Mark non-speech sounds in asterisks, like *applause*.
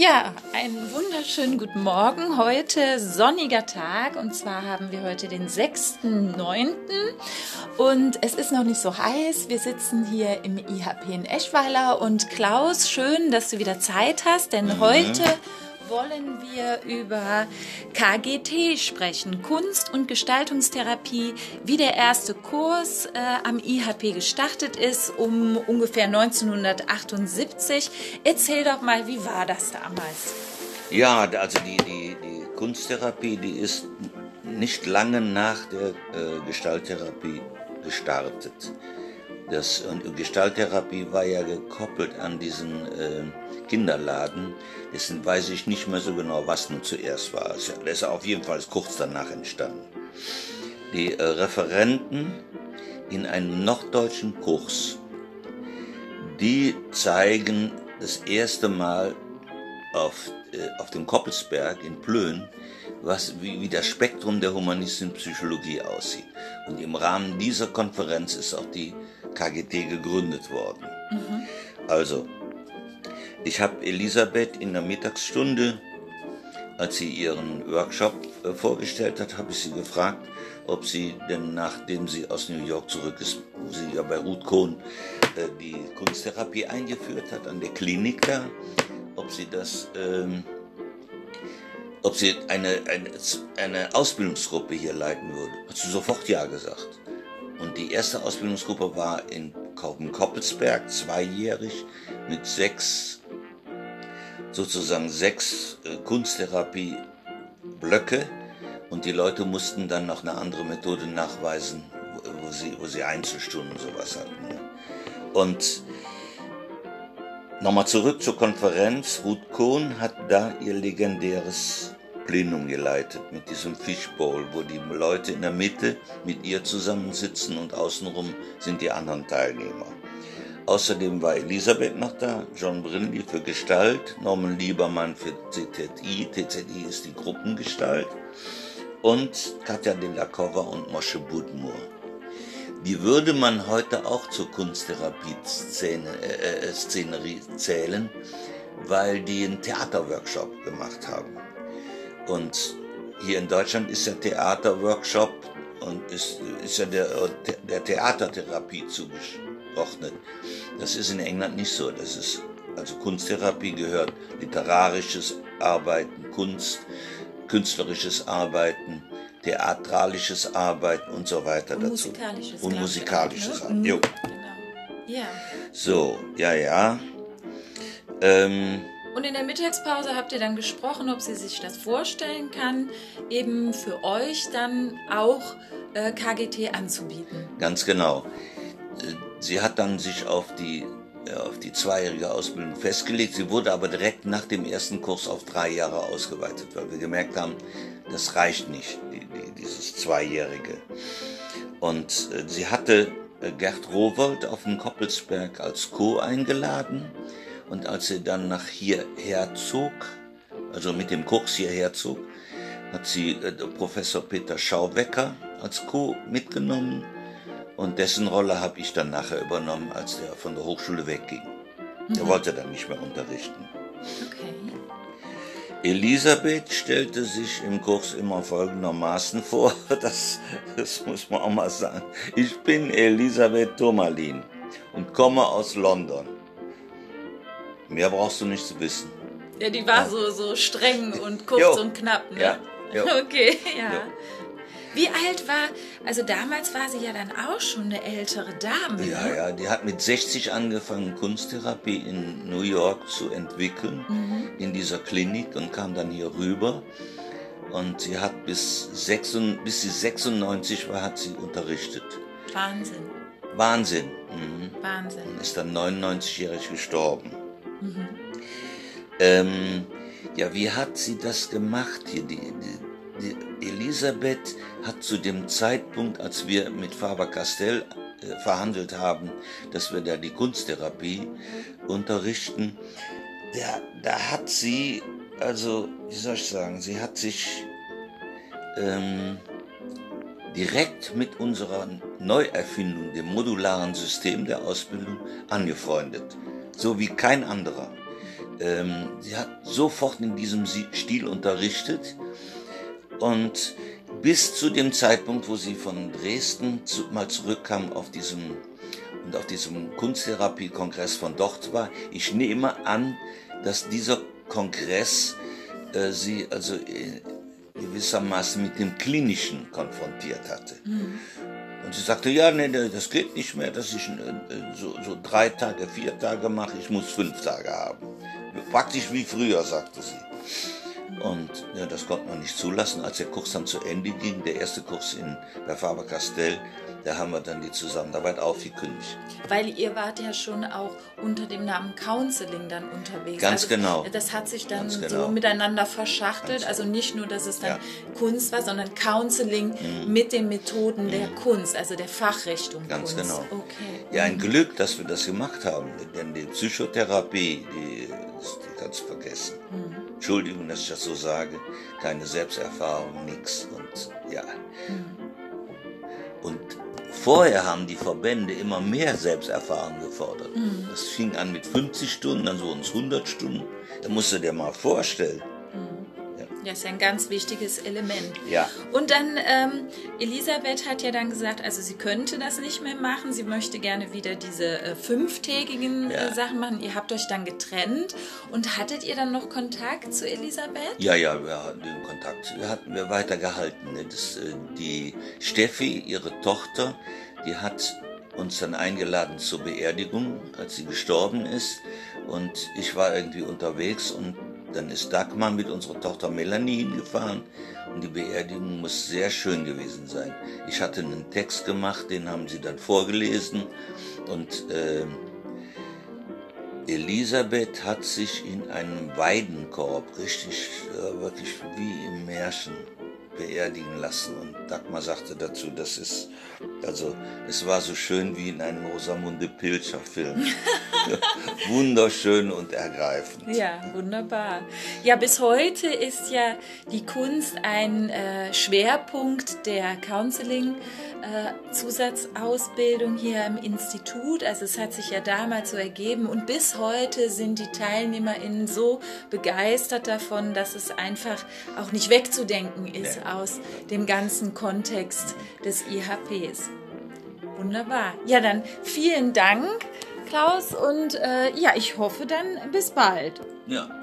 Ja, einen wunderschönen guten Morgen. Heute sonniger Tag und zwar haben wir heute den 6.9. und es ist noch nicht so heiß. Wir sitzen hier im IHP in Eschweiler und Klaus, schön, dass du wieder Zeit hast, denn mhm. heute wollen wir über KGT sprechen, Kunst- und Gestaltungstherapie, wie der erste Kurs äh, am IHP gestartet ist, um ungefähr 1978. Erzähl doch mal, wie war das damals? Ja, also die, die, die Kunsttherapie, die ist nicht lange nach der äh, Gestalttherapie gestartet. Das, und Gestalttherapie war ja gekoppelt an diesen äh, Kinderladen. Dessen weiß ich nicht mehr so genau, was nun zuerst war. Der ist auf jeden Fall kurz danach entstanden. Die äh, Referenten in einem norddeutschen Kurs, die zeigen das erste Mal auf, äh, auf dem Koppelsberg in Plön, was, wie, wie das Spektrum der humanistischen Psychologie aussieht. Und im Rahmen dieser Konferenz ist auch die KGT gegründet worden. Mhm. Also, ich habe Elisabeth in der Mittagsstunde, als sie ihren Workshop äh, vorgestellt hat, habe ich sie gefragt, ob sie denn nachdem sie aus New York zurück ist, wo sie ja bei Ruth Kohn äh, die Kunsttherapie eingeführt hat, an der Klinik da, ob sie das, ähm, ob sie eine, eine, eine Ausbildungsgruppe hier leiten würde. Hat sie sofort Ja gesagt. Und die erste Ausbildungsgruppe war in Koppelsberg, zweijährig, mit sechs, sozusagen sechs äh, Kunsttherapie-Blöcke. Und die Leute mussten dann noch eine andere Methode nachweisen, wo sie, wo sie Einzelstunden sowas hatten. Ne? Und nochmal zurück zur Konferenz. Ruth Kohn hat da ihr legendäres Plenum geleitet mit diesem Fishbowl, wo die Leute in der Mitte mit ihr zusammensitzen und außenrum sind die anderen Teilnehmer. Außerdem war Elisabeth noch da, John Brindley für Gestalt, Norman Liebermann für TZI, TZI ist die Gruppengestalt und Katja de la Cova und Moshe Budmur. Die würde man heute auch zur Kunsttherapie-Szenerie äh, zählen, weil die einen Theaterworkshop gemacht haben. Und hier in Deutschland ist der Theaterworkshop und ist, ist ja der, der Theatertherapie zugeordnet. Das ist in England nicht so. Das ist, also Kunsttherapie gehört literarisches Arbeiten, Kunst, künstlerisches Arbeiten, theatralisches Arbeiten und so weiter und dazu. Musikalisches und musikalisches Arbeiten. Ne? Jo. Genau. Ja. So, ja, ja. Ähm, und in der Mittagspause habt ihr dann gesprochen, ob sie sich das vorstellen kann, eben für euch dann auch äh, KGT anzubieten. Ganz genau. Äh, sie hat dann sich auf die, äh, auf die zweijährige Ausbildung festgelegt. Sie wurde aber direkt nach dem ersten Kurs auf drei Jahre ausgeweitet, weil wir gemerkt haben, das reicht nicht, die, die, dieses Zweijährige. Und äh, sie hatte äh, Gerd Rowold auf dem Koppelsberg als Co. eingeladen und als sie dann nach hierher zog, also mit dem Kurs hierher zog, hat sie äh, Professor Peter Schauwecker als Co. mitgenommen und dessen Rolle habe ich dann nachher übernommen, als der von der Hochschule wegging. Mhm. Er wollte dann nicht mehr unterrichten. Okay. Elisabeth stellte sich im Kurs immer folgendermaßen vor, *laughs* das, das muss man auch mal sagen. Ich bin Elisabeth Tomalin und komme aus London. Mehr brauchst du nicht zu wissen. Ja, die war ja. so, so streng und kurz jo. und knapp, ne? Ja. Jo. *laughs* Okay, ja. Jo. Wie alt war, also damals war sie ja dann auch schon eine ältere Dame. Ja, ne? ja, die hat mit 60 angefangen, Kunsttherapie in New York zu entwickeln, mhm. in dieser Klinik und kam dann hier rüber. Und sie hat bis, 96, bis sie 96 war, hat sie unterrichtet. Wahnsinn. Wahnsinn. Mhm. Wahnsinn. Und ist dann 99-jährig gestorben. Mhm. Ähm, ja, wie hat sie das gemacht hier? Die, die, die Elisabeth hat zu dem Zeitpunkt, als wir mit Faber-Castell äh, verhandelt haben, dass wir da die Kunsttherapie unterrichten, da, da hat sie, also, wie soll ich sagen, sie hat sich ähm, direkt mit unserer Neuerfindung, dem modularen System der Ausbildung, angefreundet so wie kein anderer. Ähm, sie hat sofort in diesem Stil unterrichtet und bis zu dem Zeitpunkt, wo sie von Dresden zu, mal zurückkam auf diesem und auf diesem Kunsttherapie-Kongress von dort war. Ich nehme an, dass dieser Kongress äh, sie also äh, gewissermaßen mit dem Klinischen konfrontiert hatte. Mhm. Und sie sagte, ja, nee, das geht nicht mehr, dass ich äh, so, so drei Tage, vier Tage mache, ich muss fünf Tage haben. Praktisch wie früher, sagte sie. Und ja, das konnte man nicht zulassen. Als der Kurs dann zu Ende ging, der erste Kurs in, bei Faber-Castell, da haben wir dann die Zusammenarbeit aufgekündigt. Weil ihr wart ja schon auch unter dem Namen Counseling dann unterwegs. Ganz also, genau. Das hat sich dann genau. so miteinander verschachtelt. Also nicht nur, dass es dann ja. Kunst war, sondern Counseling mhm. mit den Methoden mhm. der Kunst, also der Fachrichtung Ganz Kunst. genau. Okay. Ja, ein Glück, dass wir das gemacht haben. Denn die Psychotherapie, die, die kannst du vergessen. Mhm. Entschuldigung, dass ich das so sage. Keine Selbsterfahrung, nichts. Und ja. Und Vorher haben die Verbände immer mehr Selbsterfahrung gefordert. Mhm. Das fing an mit 50 Stunden, dann wurden es 100 Stunden. Da musst du dir mal vorstellen. Das ist ein ganz wichtiges Element. Ja. Und dann, ähm, Elisabeth hat ja dann gesagt, also sie könnte das nicht mehr machen. Sie möchte gerne wieder diese äh, fünftägigen äh, ja. äh, Sachen machen. Ihr habt euch dann getrennt. Und hattet ihr dann noch Kontakt zu Elisabeth? Ja, ja, wir hatten den Kontakt. Wir hatten wir weitergehalten. Ne? Das, äh, die Steffi, ihre Tochter, die hat uns dann eingeladen zur Beerdigung, als sie gestorben ist. Und ich war irgendwie unterwegs und dann ist Dagmar mit unserer Tochter Melanie hingefahren und die Beerdigung muss sehr schön gewesen sein. Ich hatte einen Text gemacht, den haben sie dann vorgelesen und äh, Elisabeth hat sich in einem Weidenkorb, richtig, äh, wirklich wie im Märchen, beerdigen lassen. Und Dagmar sagte dazu, das ist, also es war so schön wie in einem Rosamunde Pilcher Film. *laughs* Wunderschön und ergreifend. Ja, wunderbar. Ja, bis heute ist ja die Kunst ein äh, Schwerpunkt der Counseling. Äh, Zusatzausbildung hier im Institut. Also es hat sich ja damals so ergeben und bis heute sind die TeilnehmerInnen so begeistert davon, dass es einfach auch nicht wegzudenken ist nee. aus dem ganzen Kontext des IHPs. Wunderbar. Ja, dann vielen Dank, Klaus, und äh, ja, ich hoffe dann bis bald. Ja.